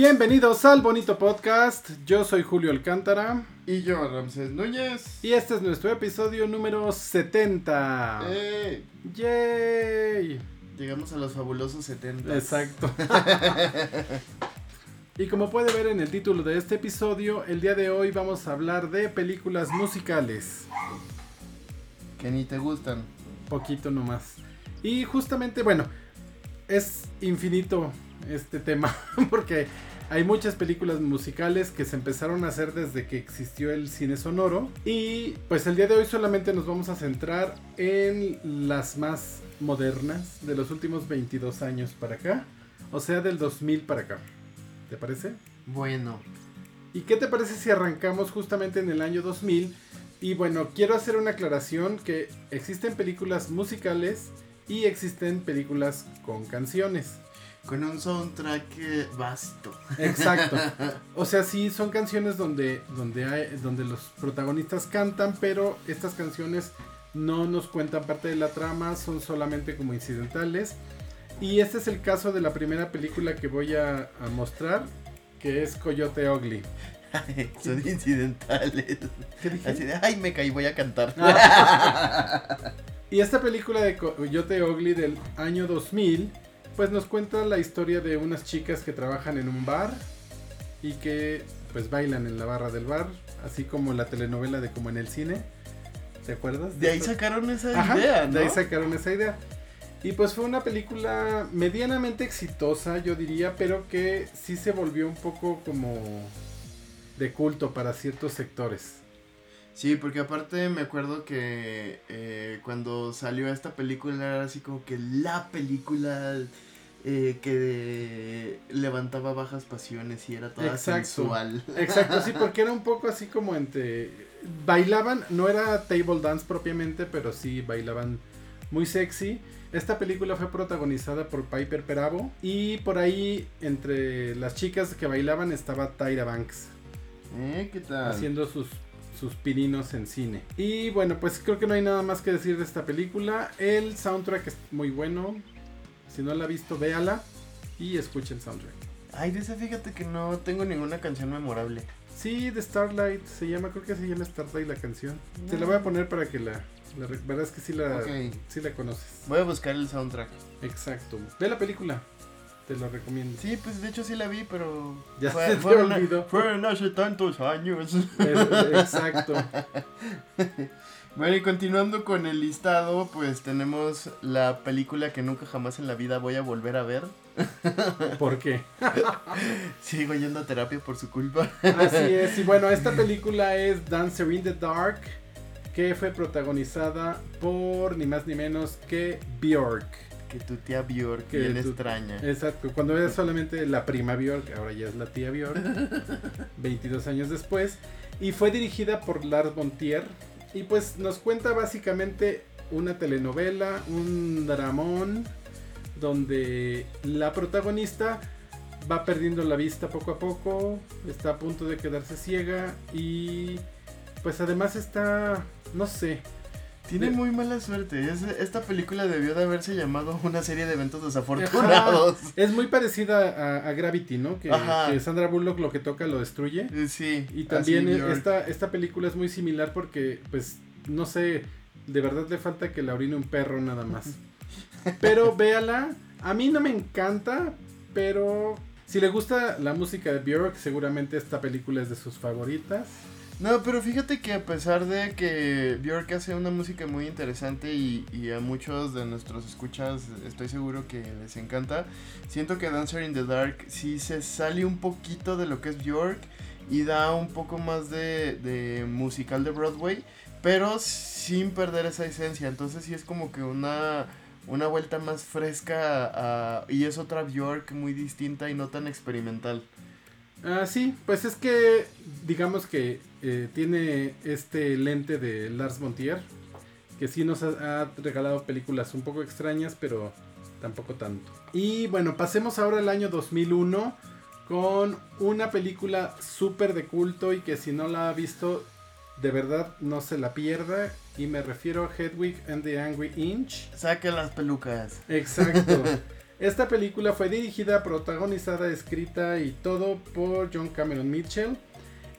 Bienvenidos al bonito podcast. Yo soy Julio Alcántara. Y yo, Ramsés Núñez. Y este es nuestro episodio número 70. ¡Eh! ¡Yay! Llegamos a los fabulosos 70. Exacto. y como puede ver en el título de este episodio, el día de hoy vamos a hablar de películas musicales. Que ni te gustan. Poquito nomás. Y justamente, bueno, es infinito este tema porque hay muchas películas musicales que se empezaron a hacer desde que existió el cine sonoro y pues el día de hoy solamente nos vamos a centrar en las más modernas de los últimos 22 años para acá, o sea del 2000 para acá. ¿Te parece? Bueno. ¿Y qué te parece si arrancamos justamente en el año 2000? Y bueno, quiero hacer una aclaración que existen películas musicales y existen películas con canciones. Con un soundtrack vasto. Exacto. O sea, sí, son canciones donde, donde, hay, donde los protagonistas cantan, pero estas canciones no nos cuentan parte de la trama, son solamente como incidentales. Y este es el caso de la primera película que voy a, a mostrar, que es Coyote Ugly. son incidentales. ¿Qué dije? Así de, ay, me caí, voy a cantar. Y esta película de Coyote Ugly del año 2000, pues nos cuenta la historia de unas chicas que trabajan en un bar y que pues bailan en la barra del bar, así como la telenovela de como en el cine. ¿Te acuerdas? De ahí sacaron esa Ajá, idea, ¿no? De ahí sacaron esa idea. Y pues fue una película medianamente exitosa, yo diría, pero que sí se volvió un poco como de culto para ciertos sectores. Sí, porque aparte me acuerdo que eh, cuando salió esta película era así como que la película eh, que levantaba bajas pasiones y era toda Exacto. sensual. Exacto, sí, porque era un poco así como entre... Bailaban, no era table dance propiamente, pero sí bailaban muy sexy. Esta película fue protagonizada por Piper Perabo y por ahí entre las chicas que bailaban estaba Tyra Banks ¿Eh? ¿Qué tal? haciendo sus, sus pininos en cine. Y bueno, pues creo que no hay nada más que decir de esta película. El soundtrack es muy bueno. Si no la ha visto, véala y escuche el soundtrack. Ay, de esa fíjate que no tengo ninguna canción memorable. Sí, de Starlight se llama, creo que se llama Starlight la canción. Te la voy a poner para que la, la verdad es que sí la, sí la conoces. Voy a buscar el soundtrack. Exacto. Ve la película, te lo recomiendo. Sí, pues de hecho sí la vi, pero. Ya fue- se te fueron, olvidó. hace tantos años. Es- exacto. Bueno, y continuando con el listado, pues tenemos la película que nunca jamás en la vida voy a volver a ver. ¿Por qué? Sigo yendo a terapia por su culpa. Así es. Y bueno, esta película es Dancer in the Dark, que fue protagonizada por ni más ni menos que Bjork. Que tu tía Bjork, Que bien tu- extraña. Exacto, cuando era solamente la prima Bjork, ahora ya es la tía Bjork, 22 años después, y fue dirigida por Lars von Trier, y pues nos cuenta básicamente una telenovela, un dramón, donde la protagonista va perdiendo la vista poco a poco, está a punto de quedarse ciega, y pues además está, no sé, Tiene muy mala suerte. Es- esta película debió de haberse llamado una serie de eventos desafortunados. es muy parecida a, a Gravity, ¿no? Que, Sandra Bullock lo que toca lo destruye. Eh, Sí. Y también esta, esta película es muy similar porque, pues, no sé, de verdad le falta que la orine un perro nada más. Pero véala, a mí no me encanta, pero si le gusta la música de Björk, seguramente esta película es de sus favoritas. No, pero fíjate que a pesar de que Björk hace una música muy interesante y, y a muchos de nuestros escuchas estoy seguro que les encanta, siento que Dancer in the Dark sí se sale un poquito de lo que es Björk y da un poco más de, de musical de Broadway, pero sin perder esa esencia. Entonces sí es como que una, una vuelta más fresca a- y es otra Björk muy distinta y no tan experimental. Ah, sí, pues es que digamos que eh, tiene este lente de Lars Montier, que sí nos ha, ha regalado películas un poco extrañas, pero tampoco tanto. Y bueno, pasemos ahora al año 2001 con una película súper de culto y que si no la ha visto, de verdad no se la pierda. Y me refiero a Hedwig and the Angry Inch. Saque las pelucas. Exacto. Esta película fue dirigida, protagonizada, escrita y todo por John Cameron Mitchell.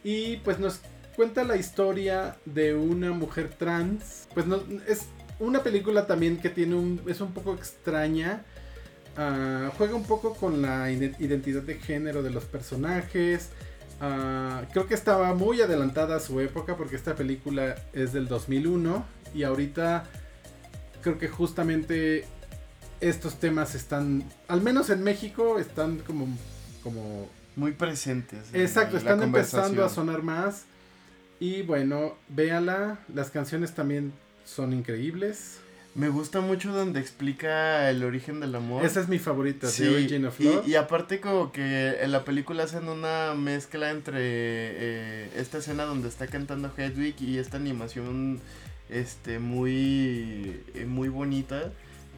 Y pues nos cuenta la historia de una mujer trans. Pues no, es una película también que tiene un, es un poco extraña. Ah, juega un poco con la identidad de género de los personajes. Ah, creo que estaba muy adelantada a su época porque esta película es del 2001 y ahorita creo que justamente estos temas están, al menos en México, están como... como muy presentes. Exacto, están empezando a sonar más. Y bueno, véala, las canciones también son increíbles. Me gusta mucho donde explica el origen del amor. Esa es mi favorita, sí, Origin of Love. Y, aparte como que en la película hacen una mezcla entre eh, esta escena donde está cantando Hedwig y esta animación este muy eh, muy bonita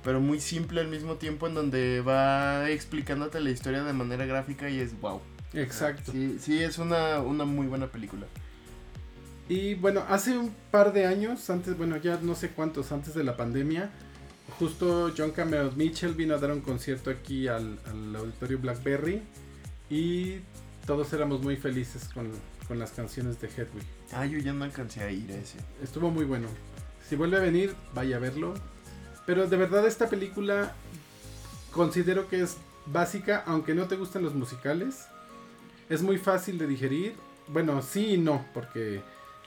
pero muy simple al mismo tiempo en donde va explicándote la historia de manera gráfica y es wow. Exacto. Sí, sí es una, una muy buena película. Y bueno, hace un par de años, antes, bueno, ya no sé cuántos, antes de la pandemia, justo John Cameron Mitchell vino a dar un concierto aquí al, auditorio Blackberry y todos éramos muy felices con, con, las canciones de Hedwig. Ah, yo ya no alcancé a ir a ese. Estuvo muy bueno. Si vuelve a venir, vaya a verlo. Pero de verdad esta película considero que es básica, aunque no te gusten los musicales. Es muy fácil de digerir. Bueno, sí y no, porque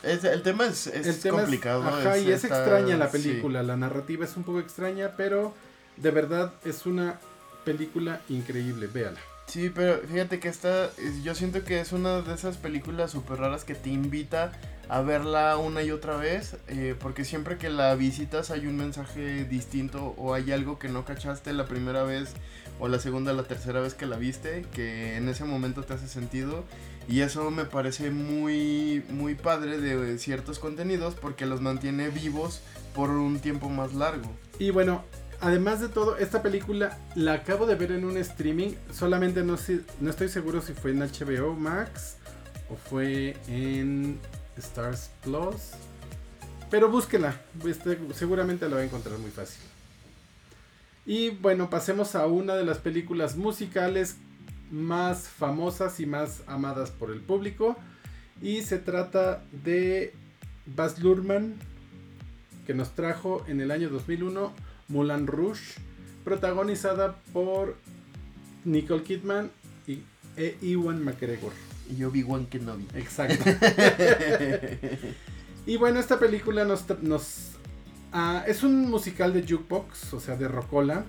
el tema es, complicado. ajá, y es extraña la película. La narrativa es un poco extraña, pero de verdad es una película increíble. Véala. Sí, pero fíjate que esta, yo siento que es una de esas películas súper raras que te invita a verla una y otra vez, eh, porque siempre que la visitas hay un mensaje distinto o hay algo que no cachaste la primera vez o la segunda la tercera vez que la viste, que en ese momento te hace sentido y eso me parece muy, muy padre de ciertos contenidos porque los mantiene vivos por un tiempo más largo. Y bueno, además de todo, esta película la acabo de ver en un streaming. Solamente no, no estoy seguro si fue en HBO Max o fue en Stars Plus. Pero búsquela, este, seguramente la va a encontrar muy fácil. Y bueno, pasemos a una de las películas musicales más famosas y más amadas por el público. Y se trata de Baz Luhrmann, que nos trajo en el año 2001 Mulan Rouge, protagonizada por Nicole Kidman y e. Ewan McGregor. Y Obi-Wan Kenobi. Exacto. y bueno, esta película nos... nos ah, es un musical de jukebox, o sea, de rocola,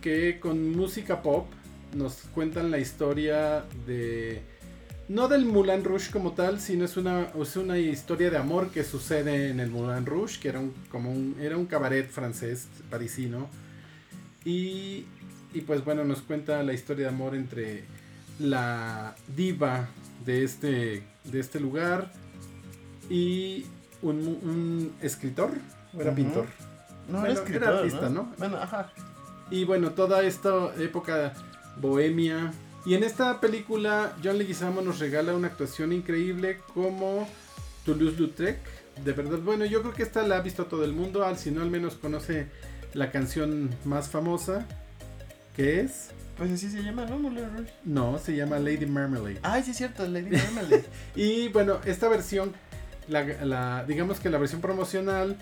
que con música pop nos cuentan la historia de... No del Moulin Rouge como tal, sino es una, es una historia de amor que sucede en el Moulin Rouge, que era un, como un, era un cabaret francés, parisino. Y, y pues bueno, nos cuenta la historia de amor entre la diva de este, de este lugar y un, escritor, o era pintor. No, era, escritor, artista, ¿no? Bueno, ajá. Y bueno, toda esta época bohemia. Y en esta película, John Leguizamo nos regala una actuación increíble como Toulouse-Lautrec. De verdad, bueno, yo creo que esta la ha visto todo el mundo, al si no al menos conoce la canción más famosa, que es... Pues así se llama, ¿no? No, se llama Lady Marmalade. Ay, sí es cierto, Lady Marmalade. y bueno, esta versión, la, digamos que la versión promocional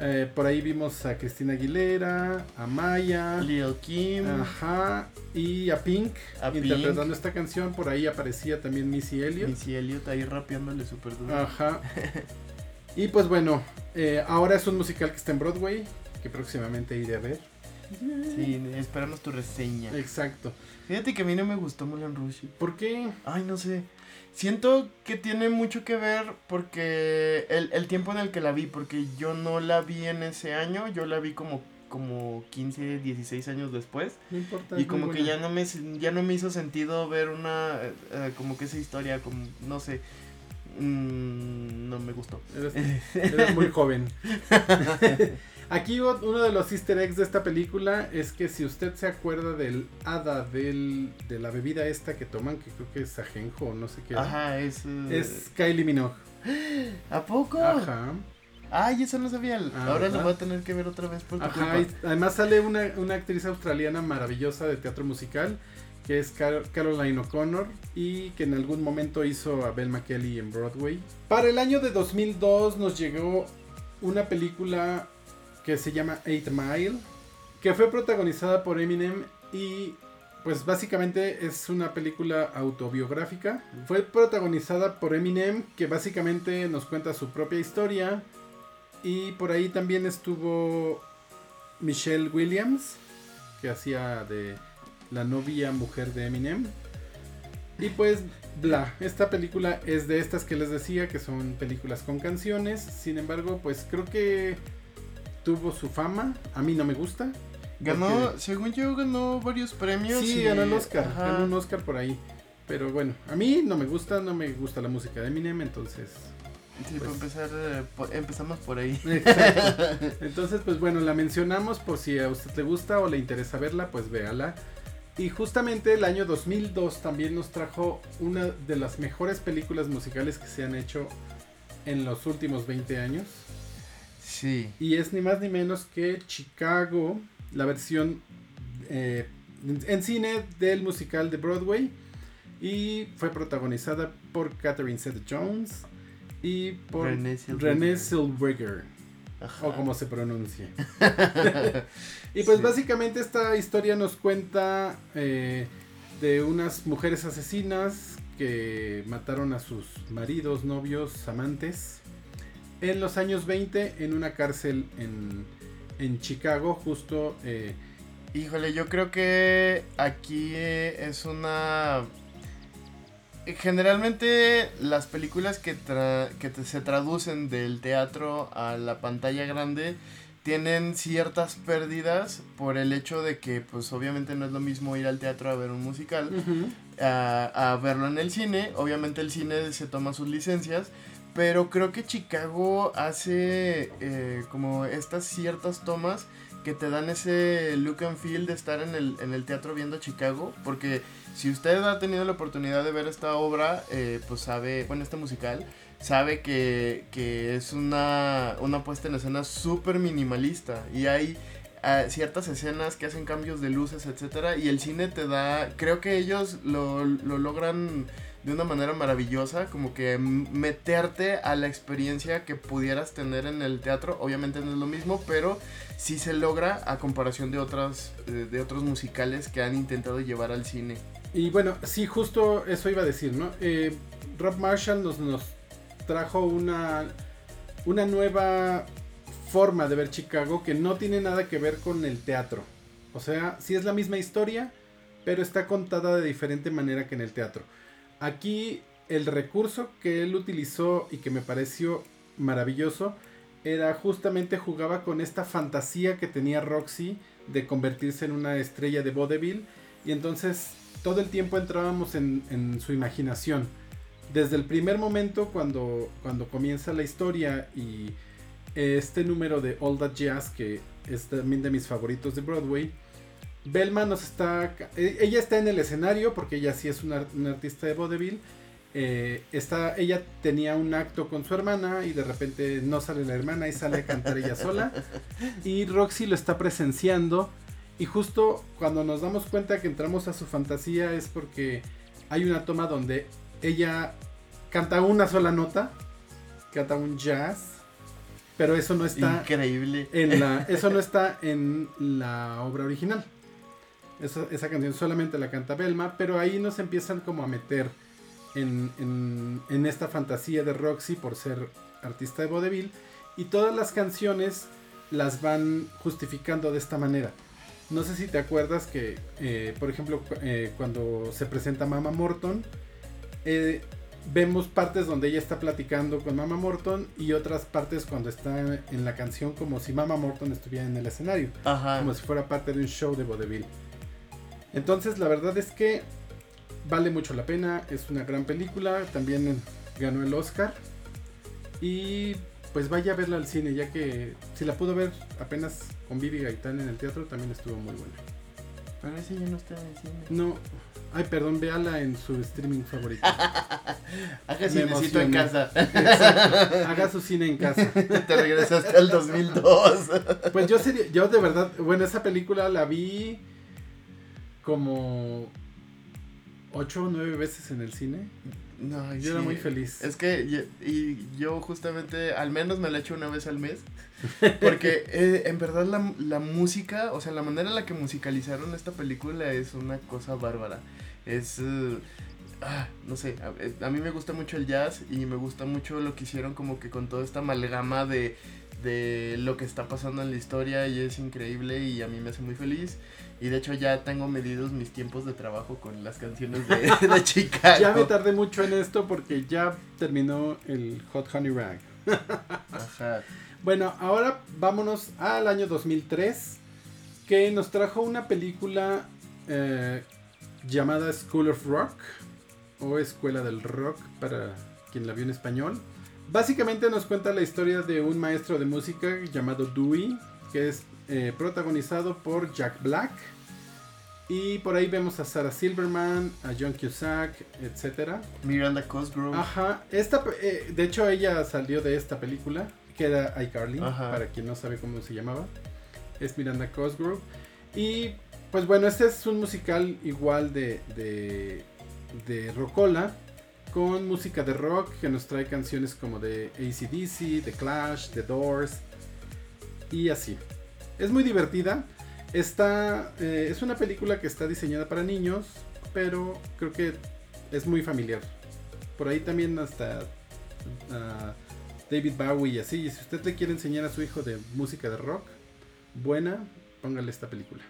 eh, por ahí vimos a Cristina Aguilera, a Maya, Lil Kim, ajá, y a Pink interpretando esta canción. Por ahí aparecía también Missy Elliott. Missy Elliott ahí rapeándole súper duro. Ajá. y pues bueno, eh, ahora es un musical que está en Broadway, que próximamente iré a ver. Sí, esperamos tu reseña. Exacto. Fíjate que a mí no me gustó Mulan Rouge. ¿Por qué? Ay, no sé. Siento que tiene mucho que ver porque el, tiempo en el que la vi, porque yo no la vi en ese año, yo la vi como como 15, 16 años después. No importa. Y como que ya no me ya no me hizo sentido ver una eh, eh, como que esa historia como no sé. Mm, no me gustó. eres muy joven. Aquí uno de los easter eggs de esta película es que si usted se acuerda del hada del, de la bebida esta que toman, que creo que es ajenjo o no sé qué. Ajá, es... Es Kylie Minogue. ¿A poco? Ajá. Ay, eso no sabía. Ah, Ahora lo voy a tener que ver otra vez por tu Ajá, culpa. y además sale una, una actriz australiana maravillosa de teatro musical, que es Car- Caroline O'Connor, y que en algún momento hizo a Belma Kelly en Broadway. Para el año de 2002 nos llegó una película que se llama Eight Mile, que fue protagonizada por Eminem y pues básicamente es una película autobiográfica. Fue protagonizada por Eminem, que básicamente nos cuenta su propia historia. Y por ahí también estuvo Michelle Williams, que hacía de la novia mujer de Eminem. Y pues, bla, esta película es de estas que les decía, que son películas con canciones. Sin embargo, pues creo que tuvo su fama. A mí no me gusta. Ganó, porque- según yo, ganó varios premios. Sí, y- ganó el Oscar. Ajá. Ganó un Oscar por ahí. Pero bueno, a mí no me gusta, no me gusta la música de Eminem, entonces... Sí, pues- para empezar, eh, empezamos por ahí. Exacto. Entonces, pues bueno, la mencionamos por si a usted le gusta o le interesa verla, pues véala. Y justamente el año 2002 también nos trajo una de las mejores películas musicales que se han hecho en los últimos 20 años. Sí. Y es ni más ni menos que Chicago, la versión eh, en cine del musical de Broadway. Y fue protagonizada por Catherine Zeta-Jones y por Renée Zellweger. O como se pronuncia. y pues Sí. básicamente esta historia nos cuenta eh, de unas mujeres asesinas que mataron a sus maridos, novios, amantes en los años 20 en una cárcel en, en Chicago, justo... eh, Híjole, yo creo que aquí eh, es una... Generalmente las películas que, tra- que te- se traducen del teatro a la pantalla grande tienen ciertas pérdidas por el hecho de que pues obviamente no es lo mismo ir al teatro a ver un musical a, a verlo en el cine. Obviamente el cine se toma sus licencias. Pero creo que Chicago hace eh, como estas ciertas tomas que te dan ese look and feel de estar en el, en el teatro viendo Chicago. Porque si usted ha tenido la oportunidad de ver esta obra, eh, pues sabe, bueno, este musical, sabe que, que es una, una puesta en escena súper minimalista. Y hay ah, ciertas escenas que hacen cambios de luces, etcétera. Y el cine te da, creo que ellos lo, lo logran de una manera maravillosa, como que meterte a la experiencia que pudieras tener en el teatro. Obviamente no es lo mismo, pero sí se logra a comparación de otras eh, de otros musicales que han intentado llevar al cine. Y bueno, sí, justo eso iba a decir, ¿no? Eh, Rob Marshall nos, nos trajo una, una nueva forma de ver Chicago que no tiene nada que ver con el teatro. O sea, sí es la misma historia, pero está contada de diferente manera que en el teatro. Aquí el recurso que él utilizó y que me pareció maravilloso era justamente jugaba con esta fantasía que tenía Roxy de convertirse en una estrella de vodevil y entonces todo el tiempo entrábamos en, en su imaginación. Desde el primer momento cuando, cuando comienza la historia y este número de All That Jazz, que es también de mis favoritos de Broadway, Belma nos está... e- Ella está en el escenario porque ella sí es una, una artista de vodevil. Eh, está, ella tenía un acto con su hermana y de repente no sale la hermana y sale a cantar ella sola. Y Roxy lo está presenciando. Y justo cuando nos damos cuenta que entramos a su fantasía es porque hay una toma donde ella canta una sola nota, canta un jazz, pero eso no está Increíble. en la, eso no está en la obra original. Esa, esa canción solamente la canta Belma, pero ahí nos empiezan como a meter en, en- en esta fantasía de Roxy por ser artista de vodevil y todas las canciones las van justificando de esta manera. No sé si te acuerdas que, eh, por ejemplo, eh, cuando se presenta Mama Morton, eh, vemos partes donde ella está platicando con Mama Morton y otras partes cuando está en, en la canción como si Mama Morton estuviera en el escenario, Ajá. como si fuera parte de un show de vodevil. Entonces la verdad es que vale mucho la pena, es una gran película, también ganó el Oscar y pues vaya a verla al cine ya que si la pudo ver apenas con Vivi Gaitán en el teatro también estuvo muy buena. Pero ese ya no está en el cine. No. Ay, perdón, véala en su streaming favorito. Haga Me cinecito en casa. Exacto. Haga su cine en casa. Te regresaste al 2002. Pues yo sería, yo de verdad, bueno, esa película la vi como ocho o nueve veces en el cine. No, Yo era muy feliz. Es que y, y yo justamente al menos me la echo una vez al mes. Porque eh, en verdad la, la música, o sea, la manera en la que musicalizaron esta película es una cosa bárbara. Es... ah, no sé, a, a mí me gusta mucho el jazz y me gusta mucho lo que hicieron como que con toda esta amalgama de, de lo que está pasando en la historia y es increíble y a mí me hace muy feliz. Y de hecho ya tengo medidos mis tiempos de trabajo con las canciones de, de Chicago. Ya me tardé mucho en esto porque ya terminó el Hot Honey Rag. Ajá. Bueno, ahora vámonos al año 2003, que nos trajo una película eh, llamada School of Rock, o Escuela del Rock, para quien la vio en español. Básicamente nos cuenta la historia de un maestro de música llamado Dewey, que es eh, protagonizado por Jack Black. Y por ahí vemos a Sarah Silverman, a John Cusack, etcétera. Miranda Cosgrove. Ajá, esta, eh, de hecho ella salió de esta película, que era iCarly, para quien no sabe cómo se llamaba. Es Miranda Cosgrove. Y pues bueno, este es un musical igual de, de, de Rocola, con música de rock que nos trae canciones como de ACDC, The Clash, The Doors y así. Es muy divertida. Está, eh, es una película que está diseñada para niños, pero creo que es muy familiar. Por ahí también hasta ah, David Bowie y así. Y si usted le quiere enseñar a su hijo de música de rock, buena, póngale esta película.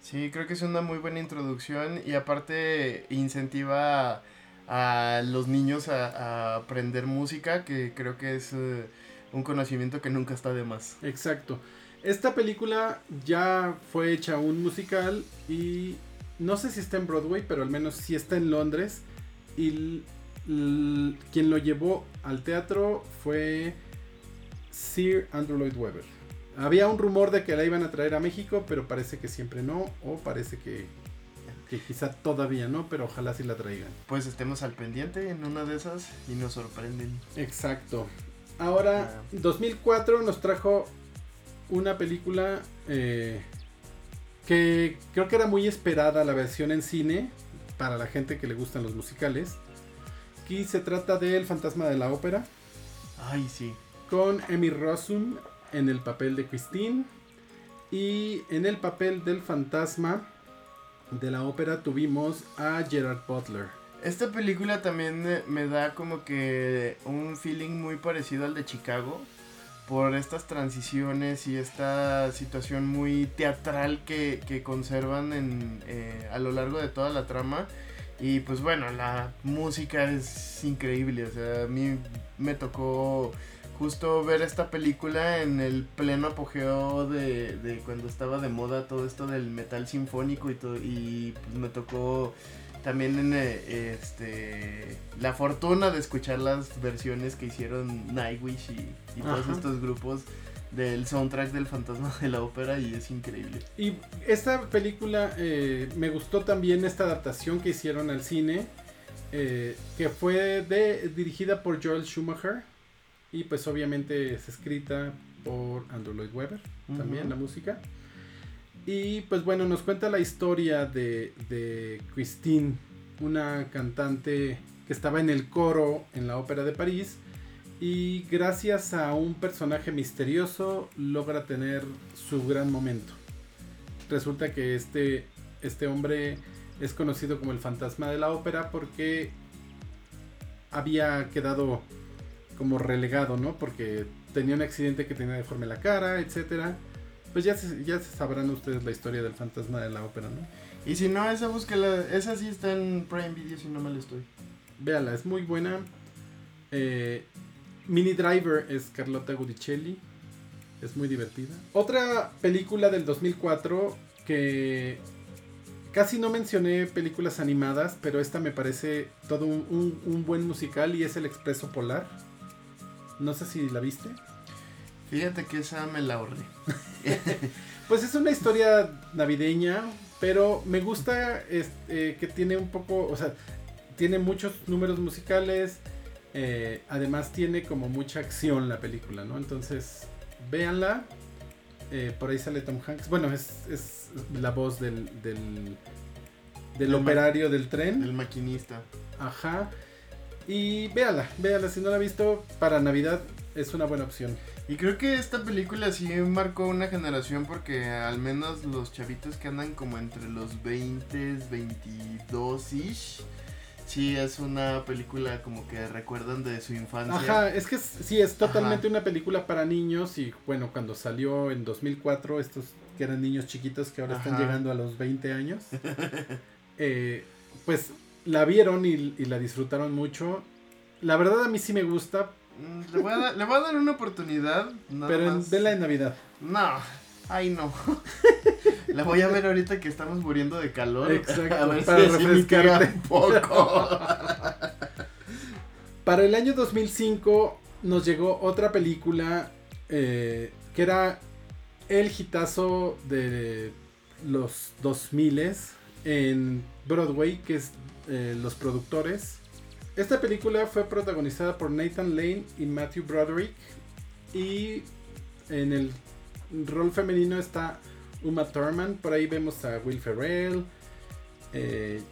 Sí, creo que es una muy buena introducción y aparte incentiva a, los niños a, aprender música, que creo que es eh, un conocimiento que nunca está de más. Exacto. Esta película ya fue hecha un musical y no sé si está en Broadway, pero al menos sí está en Londres. Y quien lo llevó al teatro fue Sir Andrew Lloyd Webber. Había un rumor de que la iban a traer a México, pero parece que siempre no, o parece que, que quizá todavía no, pero ojalá sí la traigan. Pues estemos al pendiente en una de esas y nos sorprenden. Exacto. Ahora, 2004 nos trajo una película eh, que creo que era muy esperada la versión en cine para la gente que le gustan los musicales. Aquí se trata de El fantasma de la ópera Ay, sí. con Emmy Rossum en el papel de Christine y en el papel del fantasma de la ópera tuvimos a Gerard Butler. Esta película también me da como que un feeling muy parecido al de Chicago por estas transiciones y esta situación muy teatral que, que conservan en, eh, a lo largo de toda la trama. Y pues bueno, la música es increíble, o sea, a mí me tocó justo ver esta película en el pleno apogeo de, de cuando estaba de moda todo esto del metal sinfónico y todo, y pues me tocó también en eh, este la fortuna de escuchar las versiones que hicieron Nightwish y, y todos estos grupos del soundtrack del fantasma de la ópera y es increíble. Y esta película eh, me gustó también esta adaptación que hicieron al cine, eh, que fue de, dirigida por Joel Schumacher y pues obviamente es escrita por Andrew Lloyd Webber, también la música. Y pues bueno, nos cuenta la historia de, de Christine, una cantante que estaba en el coro en la ópera de París y gracias a un personaje misterioso logra tener su gran momento. Resulta que este, este hombre es conocido como el fantasma de la ópera porque había quedado como relegado, ¿no? Porque tenía un accidente que tenía deforme la cara, etcétera. Pues ya se, ya se sabrán ustedes la historia del fantasma de la ópera, ¿no? Y si no, esa búsquela, esa sí está en Prime Video si no mal estoy. Véala, es muy buena. Eh, Mini Driver es Carlotta Gudicelli. Es muy divertida. Otra película del 2004 que casi no mencioné películas animadas, pero esta me parece todo un, un- un buen musical y es El Expreso Polar. No sé si la viste. Fíjate que esa me la ahorré. Pues es una historia navideña, Pero me gusta este, que tiene un poco, o sea, tiene muchos números musicales. eh, además tiene como mucha acción la película, ¿no? Entonces, véanla. Eh, por ahí sale Tom Hanks. Bueno, es, es la voz del, del, del Del operario del tren. El maquinista. Ajá. Y véala, véala. Si no la ha visto, para Navidad es una buena opción. Y creo que esta película sí marcó una generación porque al menos los chavitos que andan como entre los 20, 22 ish, sí es una película como que recuerdan de su infancia. Ajá, es que es- sí, es totalmente una película para niños. Y bueno, cuando salió en 2004, estos que eran niños chiquitos que ahora están llegando a los 20 años, eh, pues la vieron y, y la disfrutaron mucho. La verdad, a mí sí me gusta, Mm, Le voy, a dar, le voy a dar una oportunidad. pero en, vela en Navidad. No, ay no. La voy a ver ahorita que estamos muriendo de calor. Exacto, A ver para si refrescarte. un poco. Para el año 2005 nos llegó otra película eh, que era el hitazo de los 2000 en Broadway, que es eh, Los Productores. Esta película fue protagonizada por Nathan Lane y Matthew Broderick. Y en el rol femenino está Uma Thurman. Por ahí vemos a Will Ferrell. Eh,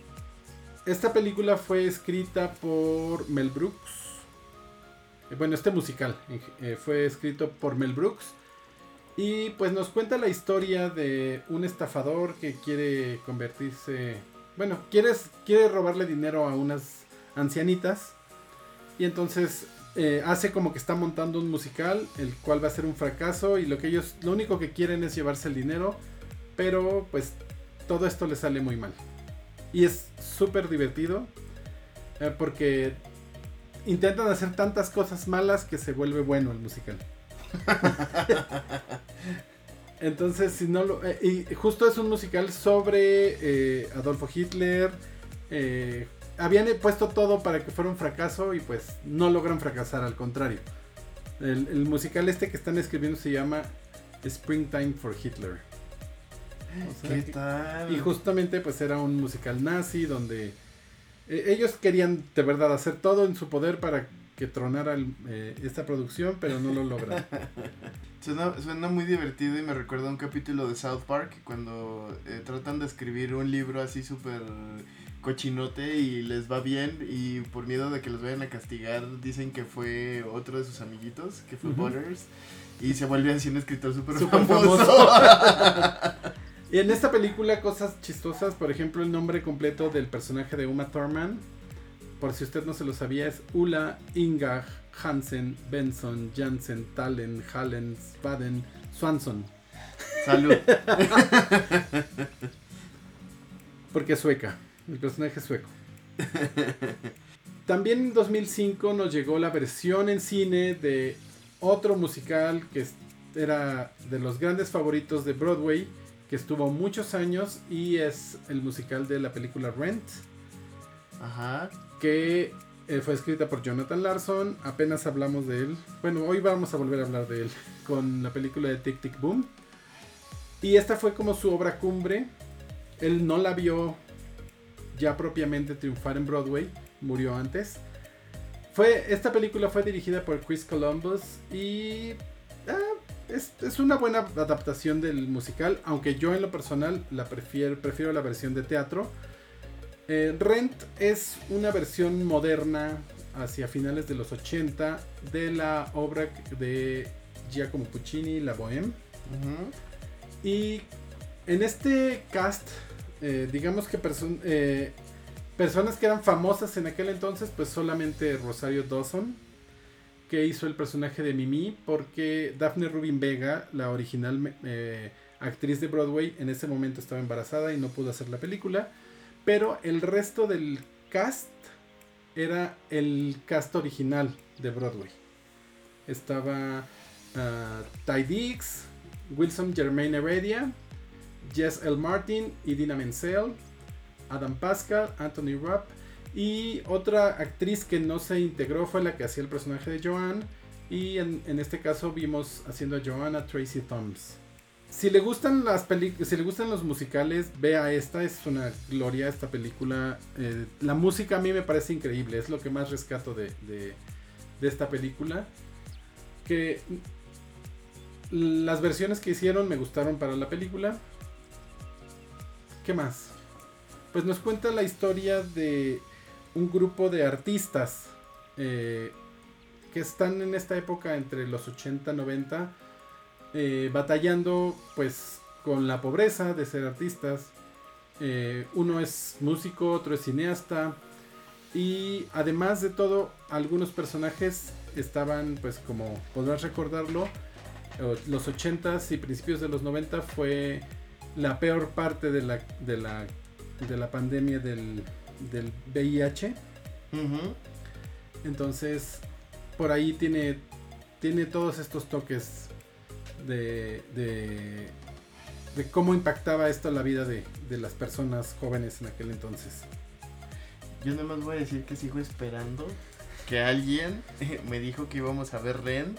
esta película fue escrita por Mel Brooks. Eh, Bueno, este musical fue escrito por Mel Brooks. Y pues nos cuenta la historia de un estafador que quiere convertirse. Bueno, quiere, robarle dinero a unas ancianitas. Y entonces eh, hace como que está montando un musical, el cual va a ser un fracaso. Y lo que ellos, lo único que quieren es llevarse el dinero. Pero pues todo esto le sale muy mal. Y es súper divertido. eh, porque intentan hacer tantas cosas malas que se vuelve bueno el musical. Entonces, si no lo. eh, y justo es un musical sobre eh, Adolfo Hitler. eh, habían puesto todo para que fuera un fracaso y pues no logran fracasar, al contrario. El, el musical este que están escribiendo se llama Springtime for Hitler. O sea, ¿Qué tal? y justamente pues era un musical nazi donde eh, ellos querían de verdad hacer todo en su poder para que tronara el- eh, esta producción, pero no lo logran. Suena, suena muy divertido y me recuerda a un capítulo de South Park cuando eh, tratan de escribir un libro así súper cochinote y les va bien y por miedo de que los vayan a castigar dicen que fue otro de sus amiguitos, que fue Ujú. Butters y se vuelve así un escritor súper Súper famoso. Y en esta película cosas chistosas, por ejemplo el nombre completo del personaje de Uma Thurman, por si usted no se lo sabía, es Ulla Inga Hansen Benson Jansen Talen Hallen Spaden Swanson, Salud. porque es sueca, el personaje es sueco. También en 2005 nos llegó la versión en cine de otro musical que era de los grandes favoritos de Broadway, que estuvo muchos años y es el musical de la película Rent, Ajá. Que eh, fue escrita por Jonathan Larson. Apenas hablamos de él. Bueno, hoy vamos a volver a hablar de él con la película de Tic Tic Boom. Y esta fue como su obra cumbre. Él no la vio ya propiamente triunfar en Broadway, murió antes. Fue, esta película fue dirigida por Chris Columbus y ah, es, es una buena adaptación del musical, aunque yo en lo personal la prefiero, prefiero la versión de teatro. Eh, Rent es una versión moderna hacia finales de los 80 de la obra de Giacomo Puccini, La Bohème. Y en este cast, eh, digamos que perso- eh, personas que eran famosas en aquel entonces, pues solamente Rosario Dawson, que hizo el personaje de Mimi, porque Daphne Rubin Vega, la original eh, actriz de Broadway, en ese momento estaba embarazada y no pudo hacer la película. Pero el resto del cast era el cast original de Broadway. Estaba ah, Ty Diggs, Wilson Germain Heredia, Jess L. Martin y Dina Menzel, Adam Pascal, Anthony Rapp y otra actriz que no se integró fue la que hacía el personaje de Joanne y en, en este caso vimos haciendo a Joanna Tracy Thoms. Si le gustan las si le gustan los musicales, vea esta, es una gloria esta película. Eh, la música a mí me parece increíble, es lo que más rescato de, de, esta película. Que las versiones que hicieron me gustaron para la película. ¿Qué más? Pues nos cuenta la historia de un grupo de artistas eh, que están en esta época entre los 80 90 eh, batallando pues con la pobreza de ser artistas. Eh, uno es músico, otro es cineasta. Y además de todo, algunos personajes estaban, pues como podrás recordarlo, los 80s y principios de los 90 fue la peor parte de la, de la, de la pandemia del, del VIH. Entonces, por ahí tiene, tiene todos estos toques de, de, de cómo impactaba esto la vida de, de, las personas jóvenes en aquel entonces. Yo nada más voy a decir que sigo esperando que alguien me dijo que íbamos a ver Rent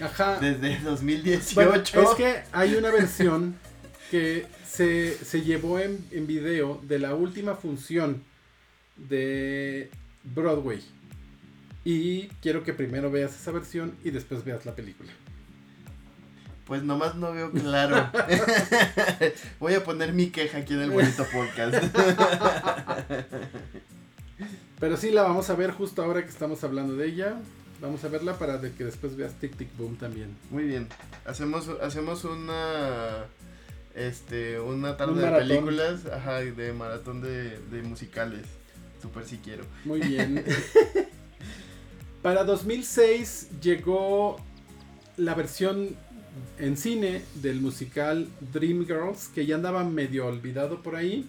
Ajá. desde 2018. es que hay una versión que se, se llevó en, en video de la última función de Broadway. Y quiero que primero veas esa versión y después veas la película. Pues nomás no veo claro. Voy a poner mi queja aquí en el bonito podcast. Pero sí la vamos a ver justo ahora que estamos hablando de ella. Vamos a verla para que después veas Tic Tic Boom también. Muy bien. Hacemos hacemos una este una tarde de películas, ajá, de maratón de, de musicales. Super si quiero. Muy bien. para 2006 llegó la versión en cine del musical Dreamgirls, que ya andaba medio olvidado por ahí.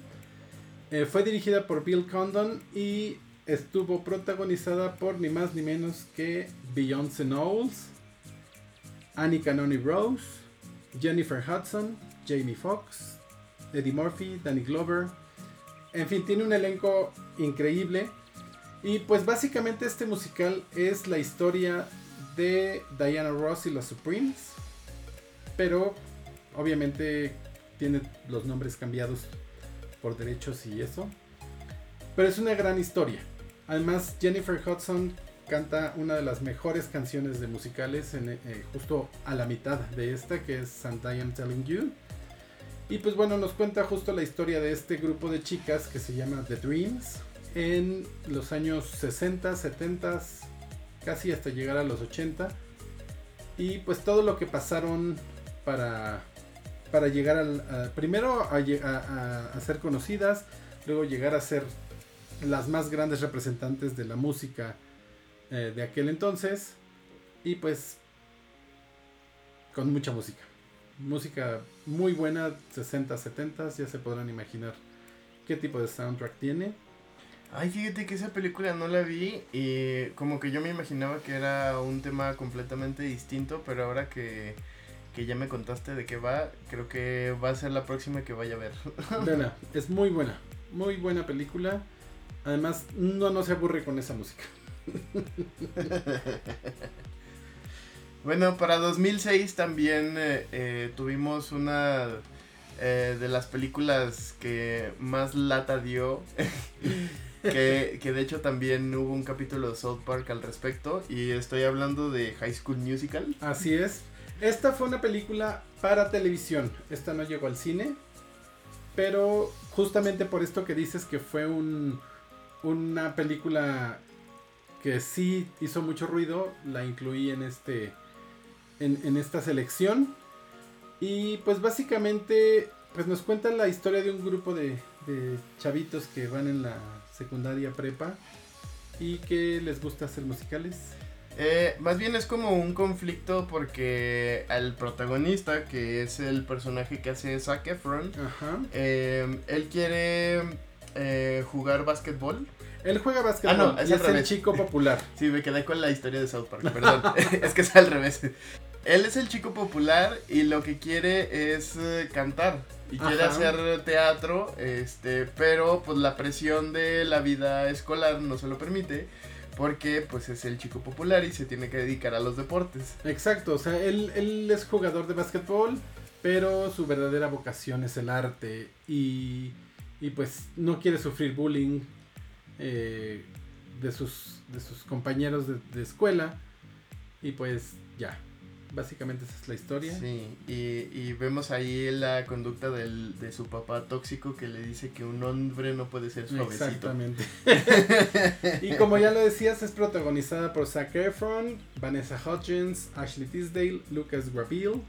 Eh, fue dirigida por Bill Condon y estuvo protagonizada por ni más ni menos que Beyoncé Knowles, Annie Canoni Rose, Jennifer Hudson, Jamie Foxx, Eddie Murphy, Danny Glover. En fin, tiene un elenco increíble. Y pues básicamente este musical es la historia de Diana Ross y los Supremes. Pero obviamente tiene los nombres cambiados por derechos y eso. Pero es una gran historia. Además, Jennifer Hudson canta una de las mejores canciones de musicales en, eh, justo a la mitad de esta, que es And I Telling You. Y pues bueno, nos cuenta justo la historia de este grupo de chicas que se llama The Dreams en los años 60, 70, casi hasta llegar a los 80. Y pues todo lo que pasaron para, para llegar al, primero a, a, a, ser conocidas, luego llegar a ser las más grandes representantes de la música eh, de aquel entonces. Y pues con mucha música. Música muy buena, 60, 70, ya se podrán imaginar qué tipo de soundtrack tiene. Ay, fíjate que esa película no la vi y como que yo me imaginaba que era un tema completamente distinto, pero ahora que, que ya me contaste de qué va, creo que va a ser la próxima que vaya a ver. Buena, es muy buena, muy buena película. Además, no, no se aburre con esa música. bueno, para 2006 también eh, eh, tuvimos una eh, de las películas que más lata dio. que, que, de hecho también hubo un capítulo de South Park al respecto. Y estoy hablando de High School Musical. Así es. Esta fue una película para televisión. Esta no llegó al cine. Pero justamente por esto que dices que fue un, una película que sí hizo mucho ruido, la incluí en este en, esta selección. Y pues básicamente pues nos cuentan la historia de un grupo de, de chavitos que van en la secundaria prepa y que les gusta hacer musicales. Eh, más bien es como un conflicto porque al protagonista, que es el personaje que hace Zac Efron, eh, él quiere eh, jugar básquetbol. Él juega básquetbol ah, no, es, y es el chico popular. sí, me quedé con la historia de South Park, perdón. es que es al revés. Él es el chico popular y lo que quiere es uh, cantar. Y Ajá. quiere hacer teatro, este, pero pues la presión de la vida escolar no se lo permite porque pues es el chico popular y se tiene que dedicar a los deportes. Exacto, o sea, él, es jugador de básquetbol, pero su verdadera vocación es el arte y, y pues no quiere sufrir bullying eh, de, sus, de sus compañeros de escuela y pues ya, Básicamente esa es la historia. Sí, y, y vemos ahí la conducta del, de su papá tóxico que le dice que un hombre no puede ser suavecito. Exactamente. y como ya lo decías, es protagonizada por Zac Efron, Vanessa Hudgens, Ashley Tisdale, Lucas Grabeel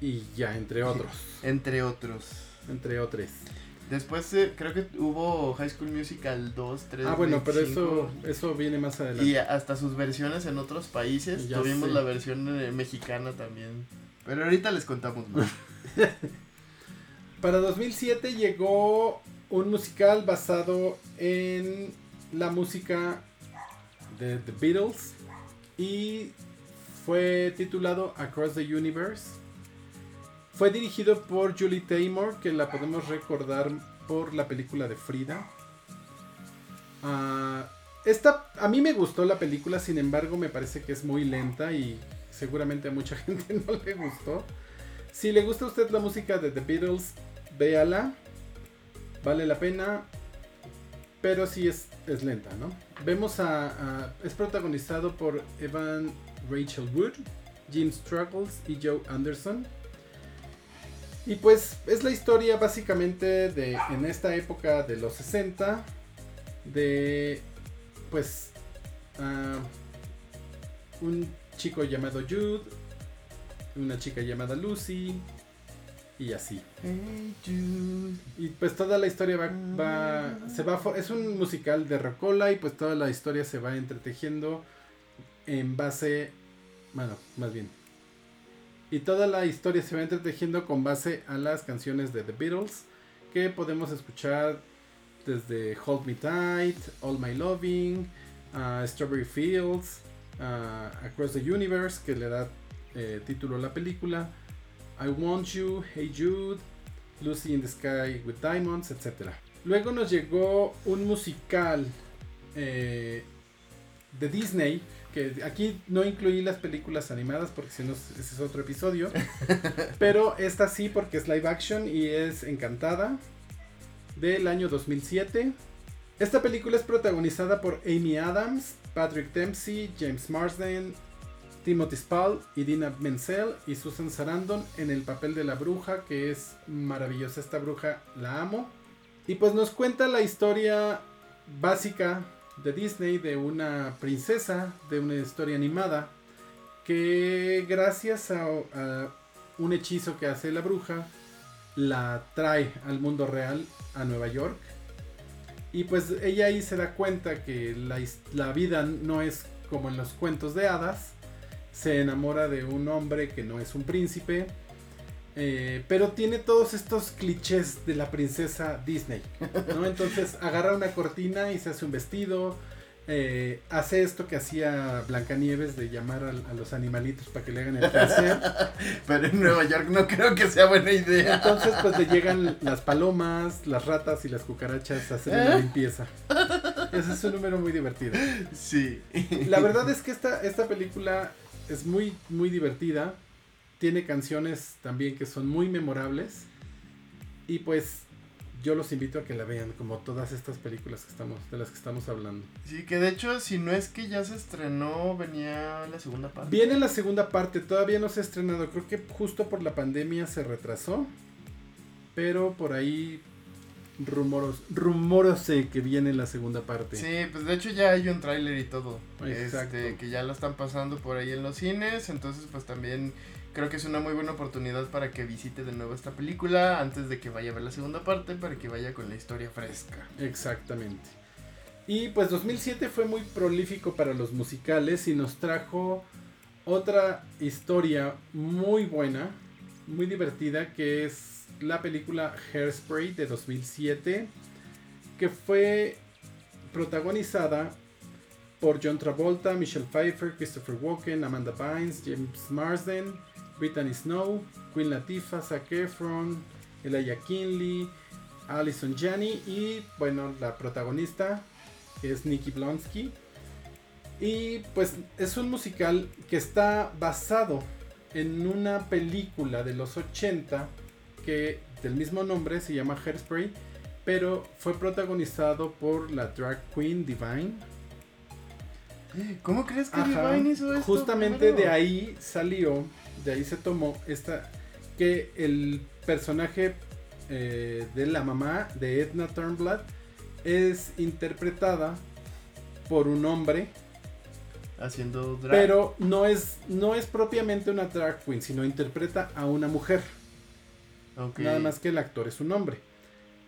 y ya, entre otros. entre otros. Entre otros. Después eh, creo que hubo High School Musical 2, 3. Ah, bueno, pero eso, eso viene más adelante. Y hasta sus versiones en otros países. Tuvimos la versión eh, mexicana también. Pero ahorita les contamos más. Para 2007 llegó un musical basado en la música de The Beatles y fue titulado Across the Universe. Fue dirigido por Julie Taymor, que la podemos recordar por la película de Frida. Ah, esta, a mí me gustó la película, sin embargo me parece que es muy lenta y seguramente a mucha gente no le gustó. Si le gusta a usted la música de The Beatles, véala. Vale la pena. Pero sí es, es lenta, ¿no? Vemos a, Es protagonizado por Evan Rachel Wood, Jim Struggles y Joe Anderson. Y pues es la historia básicamente de en esta época de los 60 de pues uh, un chico llamado Jude, una chica llamada Lucy y así. Y pues toda la historia va, va se va es un musical de Rocola y pues toda la historia se va entretejiendo en base bueno, más bien y toda la historia se va entretejiendo con base a las canciones de The Beatles que podemos escuchar desde Hold Me Tight, All My Loving, Strawberry Fields, Across the Universe, que le da eh, título a la película, I Want You, Hey Jude, Lucy in the Sky with Diamonds, etc. Luego nos llegó un musical eh, de Disney aquí no incluí las películas animadas porque si no ese es otro episodio. pero esta sí porque es live action y es Encantada del año 2007. Esta película es protagonizada por Amy Adams, Patrick Dempsey, James Marsden, Timothy Spall y Dina Menzel y Susan Sarandon en el papel de la bruja, que es maravillosa esta bruja, la amo. Y pues nos cuenta la historia básica de Disney de una princesa, de una historia animada, que gracias a, un hechizo que hace la bruja, la trae al mundo real, a Nueva York. Y pues ella ahí se da cuenta que la, la vida no es como en los cuentos de hadas. Se enamora de un hombre que no es un príncipe eh, pero tiene todos estos clichés de la princesa Disney, ¿no? Entonces agarra una cortina y se hace un vestido, eh, hace esto que hacía Blancanieves de llamar a, los animalitos para que le hagan el placer. Pero en Nueva York no creo que sea buena idea. Entonces pues le llegan las palomas, las ratas y las cucarachas a hacer la limpieza. Ese es un número muy divertido. Sí. La verdad es que esta, esta película es muy, muy divertida tiene canciones también que son muy memorables. Y pues yo los invito a que la vean, como todas estas películas que estamos, de las que estamos hablando. Sí, que de hecho, si no es que ya se estrenó, venía la segunda parte. Viene la segunda parte, todavía no se ha estrenado. Creo que justo por la pandemia se retrasó. Pero por ahí rumoros, rumorose que viene la segunda parte. Sí, pues de hecho ya hay un tráiler y todo. Exacto. Este, que ya lo están pasando por ahí en los cines, entonces pues también creo que es una muy buena oportunidad para que visite de nuevo esta película antes de que vaya a ver la segunda parte, para que vaya con la historia fresca. Exactamente. Y pues 2007 fue muy prolífico para los musicales y nos trajo otra historia muy buena, muy divertida, que es la película Hairspray de 2007, que fue protagonizada por John Travolta, Michelle Pfeiffer, Christopher Walken, Amanda Bynes, James Marsden, Brittany Snow, Queen Latifah, Zac Efron, Elijah Kinley, Alison Janney y bueno, la protagonista es Nikki Blonsky. Y pues es un musical que está basado en una película de los 80 que del mismo nombre se llama Hairspray, pero fue protagonizado por la drag queen Divine. ¿Cómo crees que Ajá, Divine hizo esto? Justamente primero? de ahí salió, de ahí se tomó esta, que el personaje eh, de la mamá de Edna Turnblad es interpretada por un hombre, Haciendo drag. pero no es, no es propiamente una drag queen, sino interpreta a una mujer. Nada más que el actor es un hombre.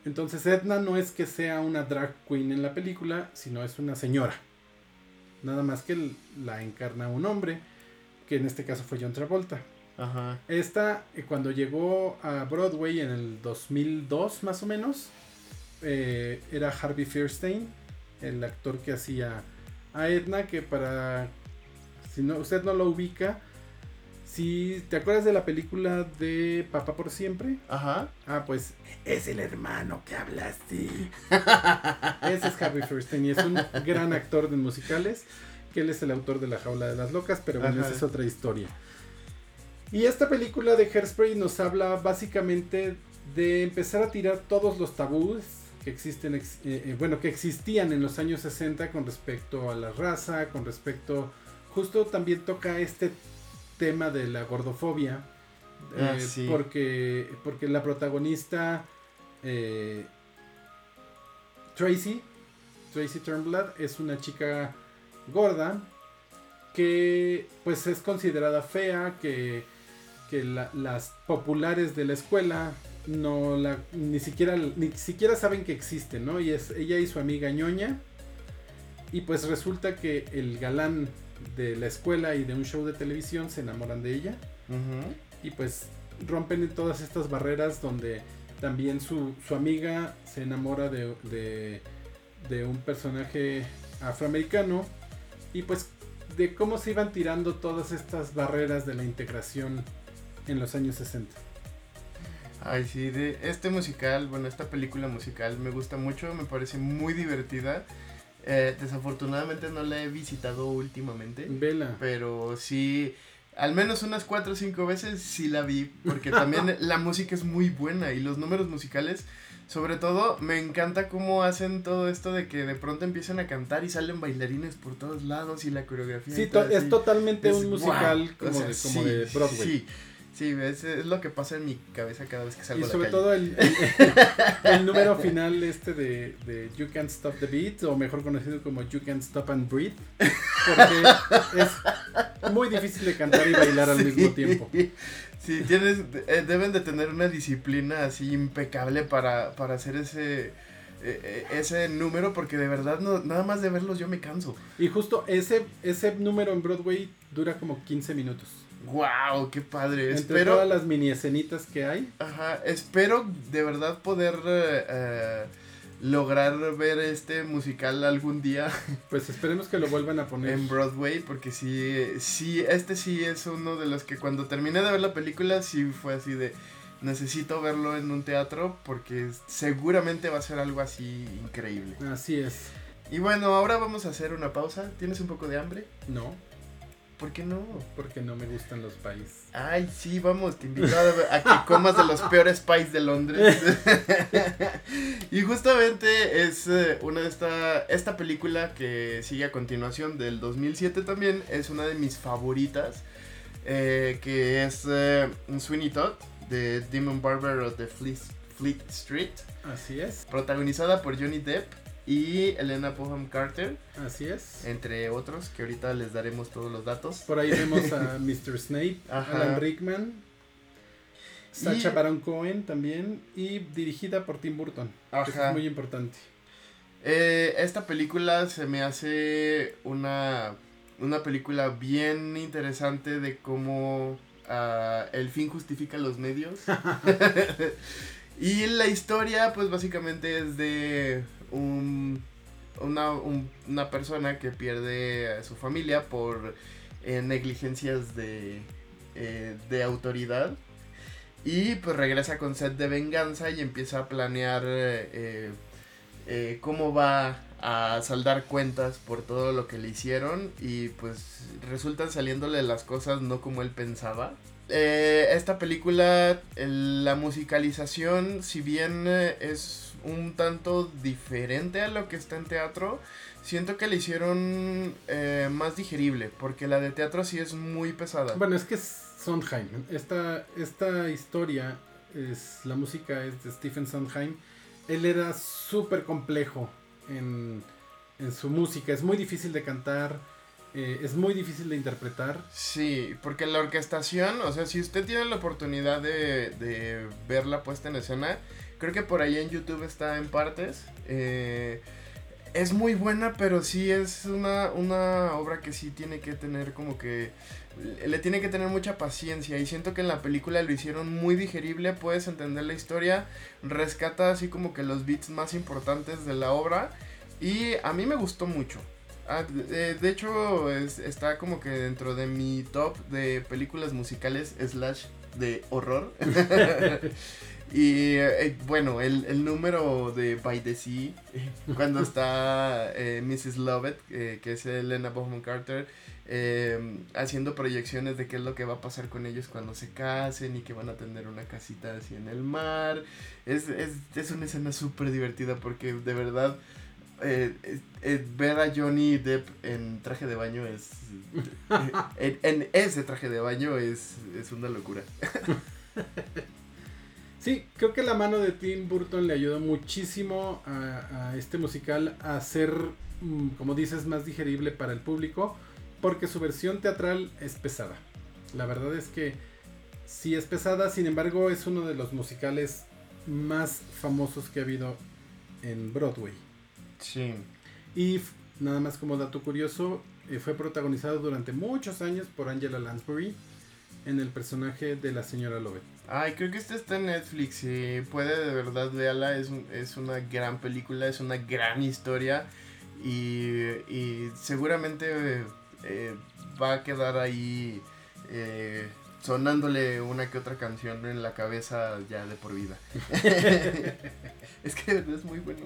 Entonces Edna no es que sea una drag queen en la película, sino es una señora. Nada más que la encarna un hombre, que en este caso fue John Travolta. Ajá. Esta, eh, cuando llegó a Broadway en el 2002 más o menos, eh, era Harvey Fierstein, el actor que hacía a Edna, que para, si no, usted no lo ubica, si te acuerdas de la película de Papá por Siempre, Ajá. ah, pues es el hermano que habla así. Ese es Harvey Fierstein y es un gran actor de musicales, que él es el autor de La Jaula de las Locas, pero bueno, Ajá. esa es otra historia. Y esta película de Hairspray nos habla básicamente de empezar a tirar todos los tabúes que existen, ex- eh, eh, bueno, que existían en los años 60 con respecto a la raza, con respecto, justo también toca este tema de la gordofobia, Ah, eh, sí. porque, porque la protagonista eh, Tracy, Tracy Turnblad, es una chica gorda que pues es considerada fea, que, que la- las populares de la escuela no la ni siquiera ni siquiera saben que existe, ¿no? Y es ella y su amiga ñoña y pues resulta que el galán de la escuela y de un show de televisión se enamoran de ella y pues rompen todas estas barreras donde también su, su amiga se enamora de, de, de un personaje afroamericano y pues de cómo se iban tirando todas estas barreras de la integración en los años 60. Ay, sí, de este musical, bueno, esta película musical me gusta mucho, me parece muy divertida. Eh, desafortunadamente no la he visitado últimamente, Vela. pero sí, al menos unas cuatro o cinco veces sí la vi, porque también la música es muy buena y los números musicales, sobre todo, me encanta cómo hacen todo esto de que de pronto empiezan a cantar y salen bailarines por todos lados y la coreografía. Sí, to- es totalmente Es un musical como, sea, de, como sí, de Broadway. Sí, sí, es, es lo que pasa en mi cabeza cada vez que salgo Y a la sobre calle. todo el, el- el número final este de, de You Can't Stop the Beat, o mejor conocido como You Can't Stop and Breathe, porque es muy difícil de cantar y bailar al mismo tiempo. Sí, tienes, eh, deben de tener una disciplina así impecable para, para hacer ese, eh, eh, ese número, porque de verdad no, nada más de verlos yo me canso. Y justo ese, ese número en Broadway dura como 15 minutos. ¡Wow! ¡Qué padre! Entre Espero, todas las mini escenitas que hay. ajá, espero de verdad poder eh, eh, lograr ver este musical algún día Pues esperemos que lo vuelvan a poner. en Broadway, porque sí, sí, este sí es uno de los que cuando terminé de ver la película, sí fue así de, necesito verlo en un teatro, porque seguramente va a ser algo así increíble. Así es. Y bueno, ahora vamos a hacer una pausa. ¿Tienes un poco de hambre? No, ¿Por qué no? porque no me gustan los países. Ay, sí, vamos, te invito a, a que comas de los peores pies de Londres. y justamente es eh, una de esta, esta película que sigue a continuación del 2007 también, es una de mis favoritas, eh, que es eh, Sweeney Todd, de Demon Barber of the Fleet, Fleet Street, Así es. protagonizada por Johnny Depp y Elena Bonham Carter, Así es. entre otros, que ahorita les daremos todos los datos. Por ahí vemos a Mr. Snape, Ajá. Alan Rickman, Sacha Y- Baron Cohen también y dirigida por Tim Burton. que Ajá. es muy importante. Eh, esta película se me hace una, una película bien interesante de cómo ah, el fin justifica los medios. y la historia, pues básicamente es de un, una, un- una persona que pierde a su familia por eh, negligencias de, eh, de autoridad. Y pues regresa con sed de venganza y empieza a planear eh, cómo va a saldar cuentas por todo lo que le hicieron y pues resultan saliéndole las cosas no como él pensaba. Esta película, la musicalización, si bien es un tanto diferente a lo que está en teatro, siento que le hicieron eh, más digerible, porque la de teatro sí es muy pesada. Bueno, es que es Sondheim. Esta, esta historia, es la música es de Stephen Sondheim. Él era súper complejo en, su música. Es muy difícil de cantar. Eh, es muy difícil de interpretar. Sí, porque la orquestación, o sea, si usted tiene la oportunidad de, de verla puesta en escena, creo que por ahí en YouTube está en partes. Eh, es muy buena, pero sí es una, una obra que sí tiene que tener como que... Le tiene que tener mucha paciencia y siento que en la película lo hicieron muy digerible, puedes entender la historia, rescata así como que los beats más importantes de la obra y a mí me gustó mucho. Ah, de, hecho, está como que dentro de mi top de películas musicales slash de horror. y eh, bueno, el, número de By the Sea, cuando está eh, Mrs. Lovett, eh, que es Elena Bonham Carter, haciendo proyecciones de qué es lo que va a pasar con ellos cuando se casen y que van a tener una casita así en el mar. Es, es, es una escena súper divertida porque de verdad eh, eh, ver a Johnny Depp en traje de baño es. Eh, en, ese traje de baño es, es una locura. sí, creo que la mano de Tim Burton le ayudó muchísimo a, este musical a ser, mm, como dices, más digerible para el público, porque su versión teatral es pesada. La verdad es que sí es pesada, sin embargo, es uno de los musicales más famosos que ha habido en Broadway. Sí. Y nada más como dato curioso, eh, fue protagonizado durante muchos años por Angela Lansbury en el personaje de la señora Lovett. Ay, creo que este está en Netflix. y puede de verdad véala. Es, es una gran película, es una gran historia. Y, seguramente eh, va a quedar ahí eh, sonándole una que otra canción en la cabeza ya de por vida. es que es muy bueno.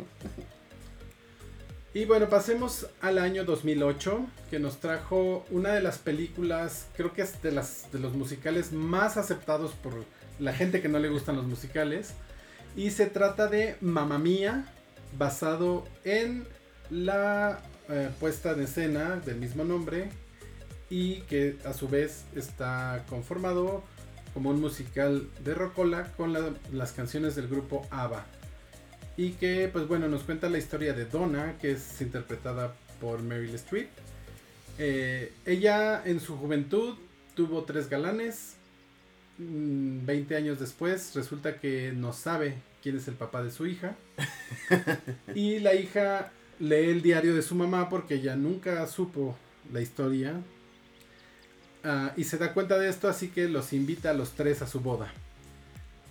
Y bueno, pasemos al año 2008, que nos trajo una de las películas, creo que es de, las, de los musicales más aceptados por la gente que no le gustan los musicales. Y se trata de Mamma Mía, basado en la eh, puesta en escena del mismo nombre y que a su vez está conformado como un musical de Rocola con las canciones del grupo ABBA y que pues bueno nos cuenta la historia de Donna que es interpretada por Meryl Streep eh, ella en su juventud tuvo tres galanes 20 mm, años después resulta que no sabe quién es el papá de su hija. Y la hija lee el diario de su mamá porque ella nunca supo la historia. Ah, y se da cuenta de esto así que los invita a los tres a su boda.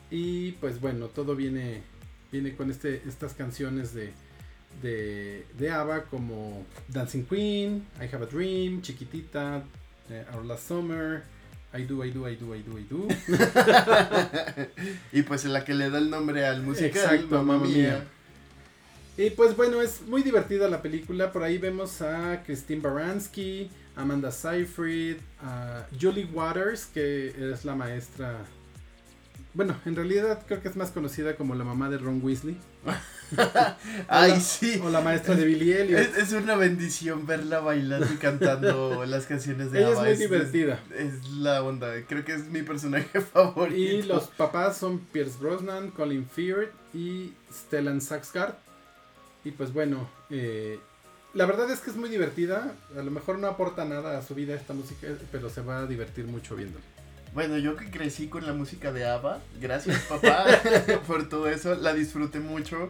Y pues bueno todo viene viene con este, estas canciones de, de, de ABBA como Dancing Queen, I Have a Dream, Chiquitita, eh, Our Last Summer, I Do, I Do, I Do, I Do, I Do. y pues la que le da el nombre al musical, Exacto, mamá mía. Y pues bueno, es muy divertida la película. Por ahí vemos a Christine Baranski, Amanda Seyfried, a Julie Waters, que es la maestra bueno, en realidad creo que es más conocida como la mamá de Ron Weasley. Ay, sí. O la maestra de Billy Elliot. Es, una bendición verla bailando y cantando las canciones de Ella es muy divertida. Es, la onda. Creo que es mi personaje favorito. Y los papás son Pierce Brosnan, Colin Firth y Stellan Saxgard. Y pues bueno, eh, la verdad es que es muy divertida. A lo mejor no aporta nada a su vida esta música, pero se va a divertir mucho viéndola. Bueno, yo que crecí con la música de ABBA, gracias papá por todo eso, la disfruté mucho.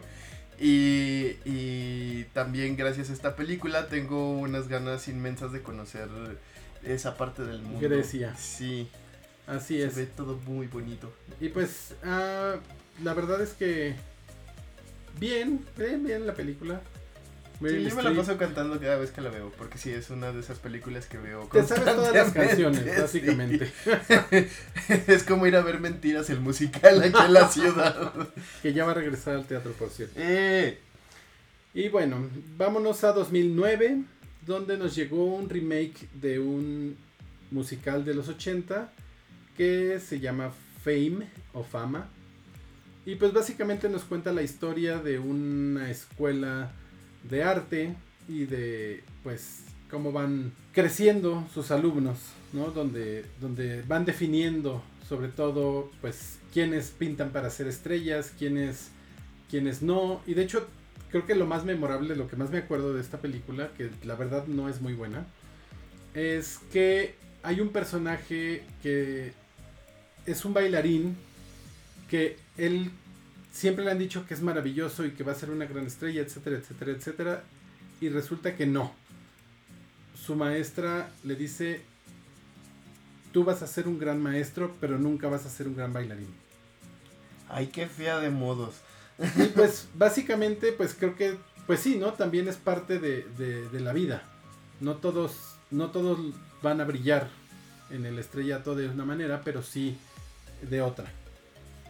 Y, y, también gracias a esta película tengo unas ganas inmensas de conocer esa parte del mundo. Grecia. Sí. Así es. Se ve todo muy bonito. Y pues, uh, la verdad es que bien, bien, bien la película sí, yo me la paso cantando cada vez que la veo, porque sí, es una de esas películas que veo Te sabes todas las canciones, básicamente. es como ir a ver Mentiras, el musical aquí en la ciudad. que ya va a regresar al teatro, por cierto. Eh. Y bueno, vámonos a 2009, donde nos llegó un remake de un musical de los 80 que se llama Fame o Fama. Y pues básicamente nos cuenta la historia de una escuela de arte y de pues cómo van creciendo sus alumnos, ¿no? Donde, donde van definiendo sobre todo pues quiénes pintan para ser estrellas, quiénes, quiénes no. Y de hecho creo que lo más memorable, lo que más me acuerdo de esta película, que la verdad no es muy buena, es que hay un personaje que es un bailarín que él siempre le han dicho que es maravilloso y que va a ser una gran estrella, etcétera, etcétera, etcétera. Y resulta que no. Su maestra le dice, tú vas a ser un gran maestro, pero nunca vas a ser un gran bailarín. Ay, qué fea de modos. Y pues básicamente, pues creo que, pues sí, ¿no? También es parte de, de, de la vida. No todos, no todos van a brillar en el estrellato de una manera, pero sí de otra.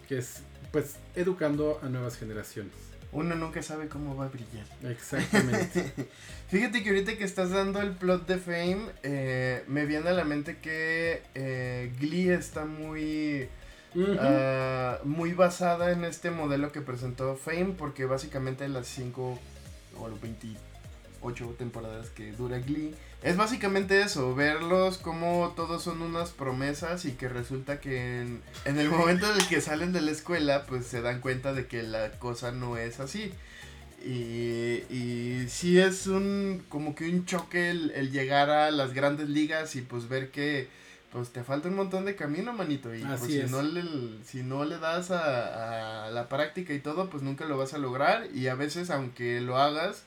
Que es, pues, educando a nuevas generaciones. Uno nunca sabe cómo va a brillar. Exactamente. Fíjate que ahorita que estás dando el plot de Fame, eh, me viene a la mente que eh, Glee está muy, ah, muy basada en este modelo que presentó Fame, porque básicamente las 5 o 28 temporadas que dura Glee, es básicamente eso, verlos como todos son unas promesas y que resulta que en, en el momento en el que salen de la escuela, pues se dan cuenta de que la cosa no es así. Y, y sí es un como que un choque el, el llegar a las grandes ligas y pues ver que pues te falta un montón de camino, manito. Y pues si es. no le si no le das a, a la práctica y todo, pues nunca lo vas a lograr. Y a veces aunque lo hagas,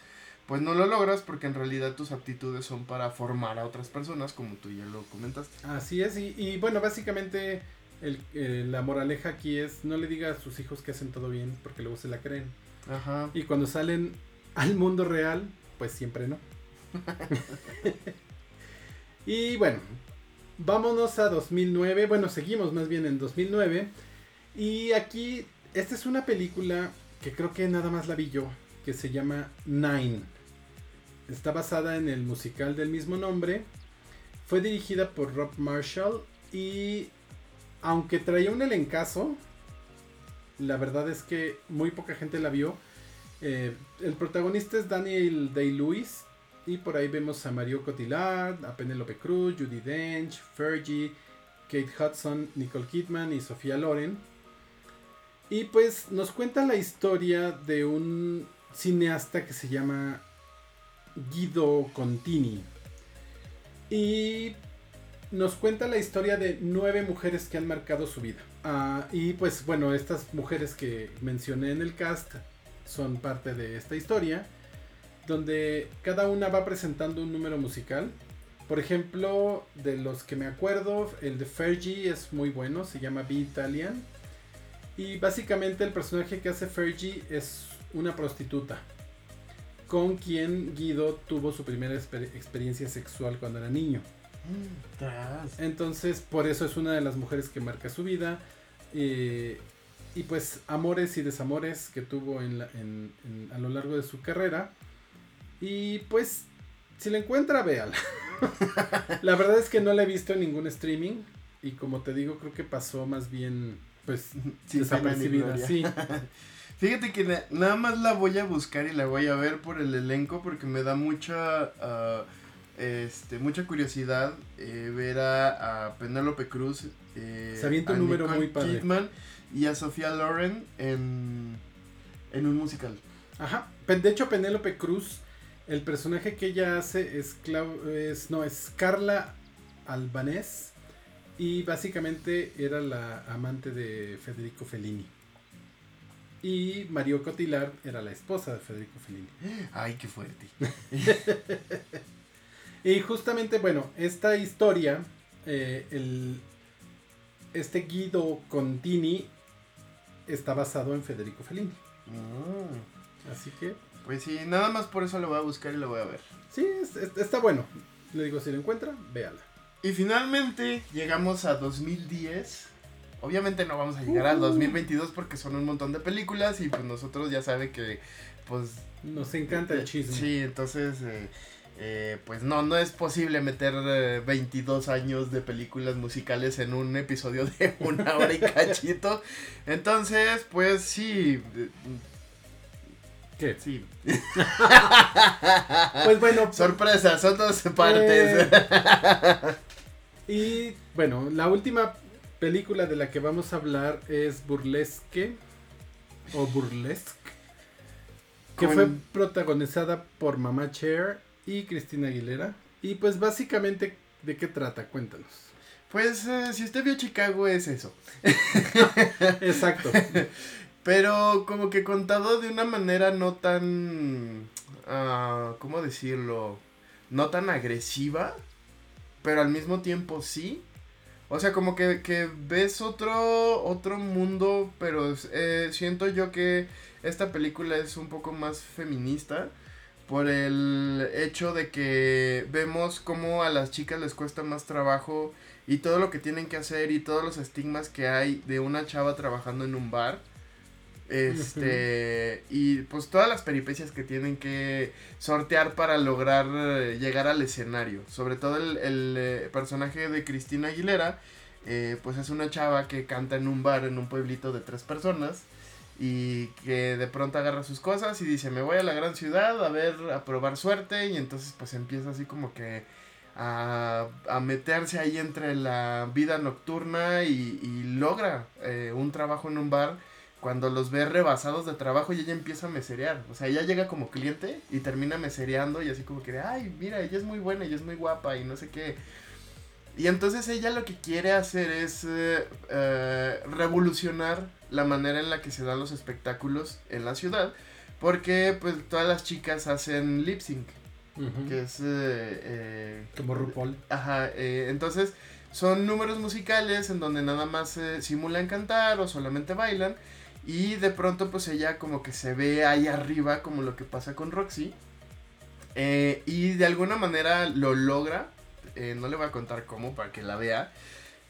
pues no lo logras porque en realidad tus aptitudes son para formar a otras personas, como tú ya lo comentaste. Así es, y, y bueno, básicamente el, eh, la moraleja aquí es no le diga a sus hijos que hacen todo bien, porque luego se la creen. Ajá. Y cuando salen al mundo real, pues siempre no. y bueno, vámonos a 2009, bueno, seguimos más bien en 2009. Y aquí, esta es una película que creo que nada más la vi yo, que se llama Nine. Está basada en el musical del mismo nombre. Fue dirigida por Rob Marshall y aunque traía un elencazo, la verdad es que muy poca gente la vio. Eh, el protagonista es Daniel Day-Lewis y por ahí vemos a Mario Cotillard, a Penelope Cruz, Judy Dench, Fergie, Kate Hudson, Nicole Kidman y Sofía Loren. Y pues nos cuenta la historia de un cineasta que se llama Guido Contini. Y nos cuenta la historia de nueve mujeres que han marcado su vida. Ah, y pues bueno, estas mujeres que mencioné en el cast son parte de esta historia, donde cada una va presentando un número musical. Por ejemplo, de los que me acuerdo, el de Fergie es muy bueno, se llama Be Italian. Y básicamente el personaje que hace Fergie es una prostituta, con quien Guido tuvo su primera exper- experiencia sexual cuando era niño. Entonces, por eso es una de las mujeres que marca su vida. eh, y pues, amores y desamores que tuvo en la- en- en- a lo largo de su carrera. Y pues, si la encuentra, véala. la verdad es que no la he visto en ningún streaming. Y como te digo, creo que pasó más bien, pues, ni desapercibida. Sí. Fíjate que na- nada más la voy a buscar y la voy a ver por el elenco porque me da mucha ah, este mucha curiosidad eh, ver a, a Penélope Cruz eh, Se avienta un a número Nicole muy padre. Kidman y a Sofía Loren en, en un musical. Ajá. De hecho, Penélope Cruz, el personaje que ella hace es, Clau- es no es Carla Albanés y básicamente era la amante de Federico Fellini. Y Mario Cotillard era la esposa de Federico Fellini. Ay, qué fuerte. Y justamente, bueno, esta historia, eh, el, este Guido Contini está basado en Federico Fellini. Mm, Así que Pues sí, nada más por eso lo voy a buscar y lo voy a ver. sí, es- es- está bueno. Le digo, si lo encuentra, véala. Y finalmente llegamos a 2010. Obviamente no vamos a llegar al Uh. 2022 porque son un montón de películas y pues nosotros ya sabe que pues... Nos encanta el chisme. Sí, entonces... Eh, eh, pues no, no es posible meter 22 años de películas musicales en un episodio de una hora y cachito. Entonces, pues sí. ¿Qué? Sí. pues bueno. Sorpresa, son dos partes. y bueno, la última película de la que vamos a hablar es Burlesque o Burlesque. Que fue protagonizada por Mama Cher y Cristina Aguilera. Y pues básicamente, ¿de qué trata? Cuéntanos. Pues eh, si usted vio Chicago es eso. Exacto. Pero como que contado de una manera no tan... Uh, ¿Cómo decirlo? No tan agresiva, pero al mismo tiempo sí. O sea, como que, que ves otro, otro mundo, pero eh, siento yo que esta película es un poco más feminista por el hecho de que vemos cómo a las chicas les cuesta más trabajo y todo lo que tienen que hacer y todos los estigmas que hay de una chava trabajando en un bar. Este, y pues todas las peripecias que tienen que sortear para lograr eh, llegar al escenario. Sobre todo el, el eh, personaje de Cristina Aguilera, eh, pues es una chava que canta en un bar en un pueblito de tres personas y que de pronto agarra sus cosas y dice me voy a la gran ciudad a ver a probar suerte y entonces pues empieza así como que a, a meterse ahí entre la vida nocturna y, y logra eh, un trabajo en un bar cuando los ve rebasados de trabajo y ella empieza a meserear. O sea, ella llega como cliente y termina mesereando y así como que, ay, mira, ella es muy buena, ella es muy guapa y no sé qué. Y entonces ella lo que quiere hacer es eh, eh, revolucionar la manera en la que se dan los espectáculos en la ciudad. Porque pues todas las chicas hacen lip sync. Que es... Eh, Como RuPaul. Ajá, entonces son números musicales en donde nada más simulan cantar o solamente bailan. Y de pronto pues ella como que se ve ahí arriba como lo que pasa con Roxy. y de alguna manera lo logra eh, no le voy a contar cómo para que la vea.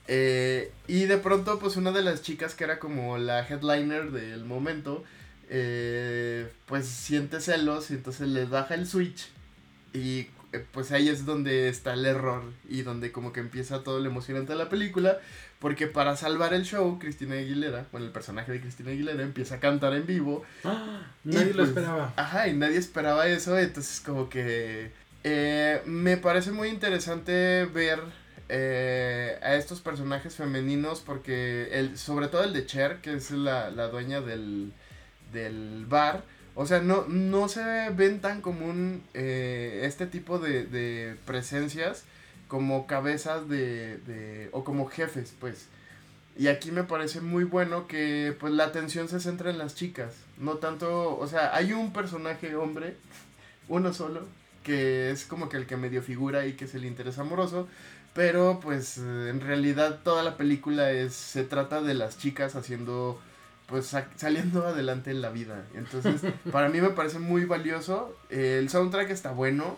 Eh, y de pronto, pues una de las chicas que era como la headliner del momento, eh, pues siente celos y entonces le baja el switch. Y pues ahí es donde está el error y donde como que empieza todo lo emocionante de la película. Porque para salvar el show, Cristina Aguilera, bueno, el personaje de Cristina Aguilera empieza a cantar en vivo. ¡Ah! Nadie lo pues, esperaba. Ajá, y nadie esperaba eso. Entonces como que eh, me parece muy interesante ver eh, a estos personajes femeninos porque el, sobre todo el de Cher, que es la, dueña del, bar, o sea, no, no se ven tan común eh, este tipo de, presencias como cabezas de, de, o como jefes, pues. Y aquí me parece muy bueno que pues la atención se centra en las chicas, no tanto, o sea, hay un personaje hombre, uno solo, que es como que el que medio figura y que es el interés amoroso, pero pues en realidad toda la película es se trata de las chicas haciendo pues saliendo adelante en la vida. Entonces, para mí me parece muy valioso. el soundtrack está bueno,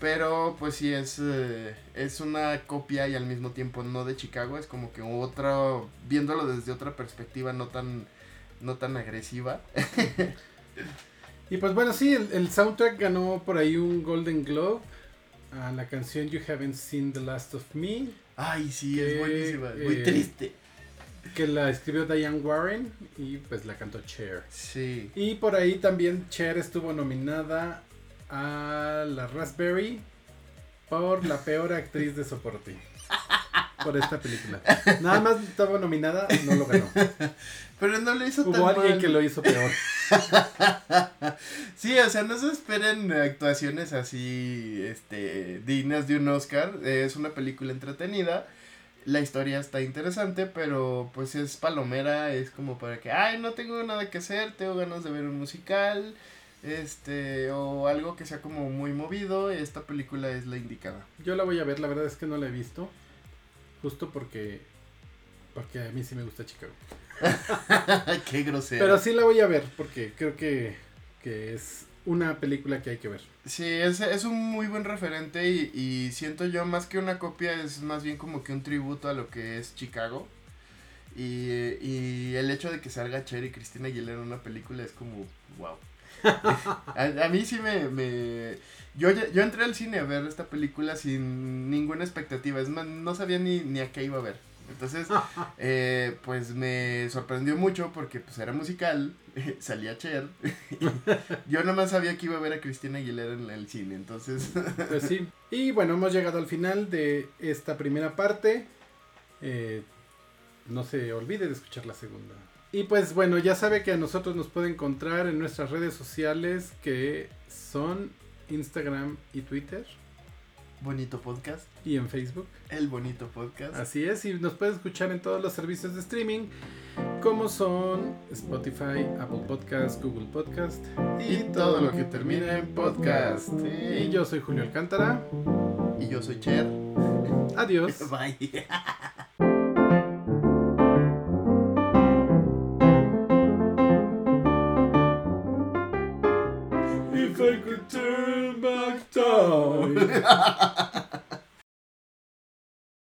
pero pues sí es eh, es una copia y al mismo tiempo no de Chicago, es como que otra viéndolo desde otra perspectiva no tan no tan agresiva. Y pues bueno, sí, el, soundtrack ganó por ahí un Golden Globe a la canción You Haven't Seen the Last of Me. Ay, sí, es buenísima, muy eh, triste. Que la escribió Diane Warren y pues la cantó Cher. Sí. Y por ahí también Cher estuvo nominada a la Raspberry por la peor actriz de soporte. por esta película. Nada más estaba nominada, no lo ganó. Pero no lo hizo Hubo alguien que lo hizo peor. sí, o sea, no se esperen actuaciones así, este, dignas de un Oscar. Es una película entretenida. La historia está interesante, pero pues es palomera, es como para que, ay, no tengo nada que hacer, tengo ganas de ver un musical, este, o algo que sea como muy movido, esta película es la indicada. Yo la voy a ver, la verdad es que no la he visto, justo porque, porque a mí sí me gusta Chicago. Qué grosero. Pero sí la voy a ver porque creo que, es una película que hay que ver. Sí, es, es un muy buen referente y, siento yo más que una copia es más bien como que un tributo a lo que es Chicago. Y, el hecho de que salga Cher y Cristina Aguilera en una película es como wow. a, mí sí me... me... Yo, yo entré al cine a ver esta película sin ninguna expectativa, es más, no sabía ni, ni a qué iba a ver. Entonces, eh, pues me sorprendió mucho porque pues era musical, salía Cher. Yo nomás sabía que iba a ver a Cristina Aguilera en el cine, entonces... Pues sí. Y bueno, hemos llegado al final de esta primera parte. Eh, no se olvide de escuchar la segunda. Y pues bueno, ya sabe que a nosotros nos puede encontrar en nuestras redes sociales que son Instagram y Twitter. Bonito Podcast. Y en Facebook. El Bonito Podcast. Así es, y nos puede escuchar en todos los servicios de streaming, como son Spotify, Apple Podcast, Google Podcast y, todo, lo que termine en podcast. Y yo soy Julio Alcántara. Y yo soy Cher. Adiós. Bye. die.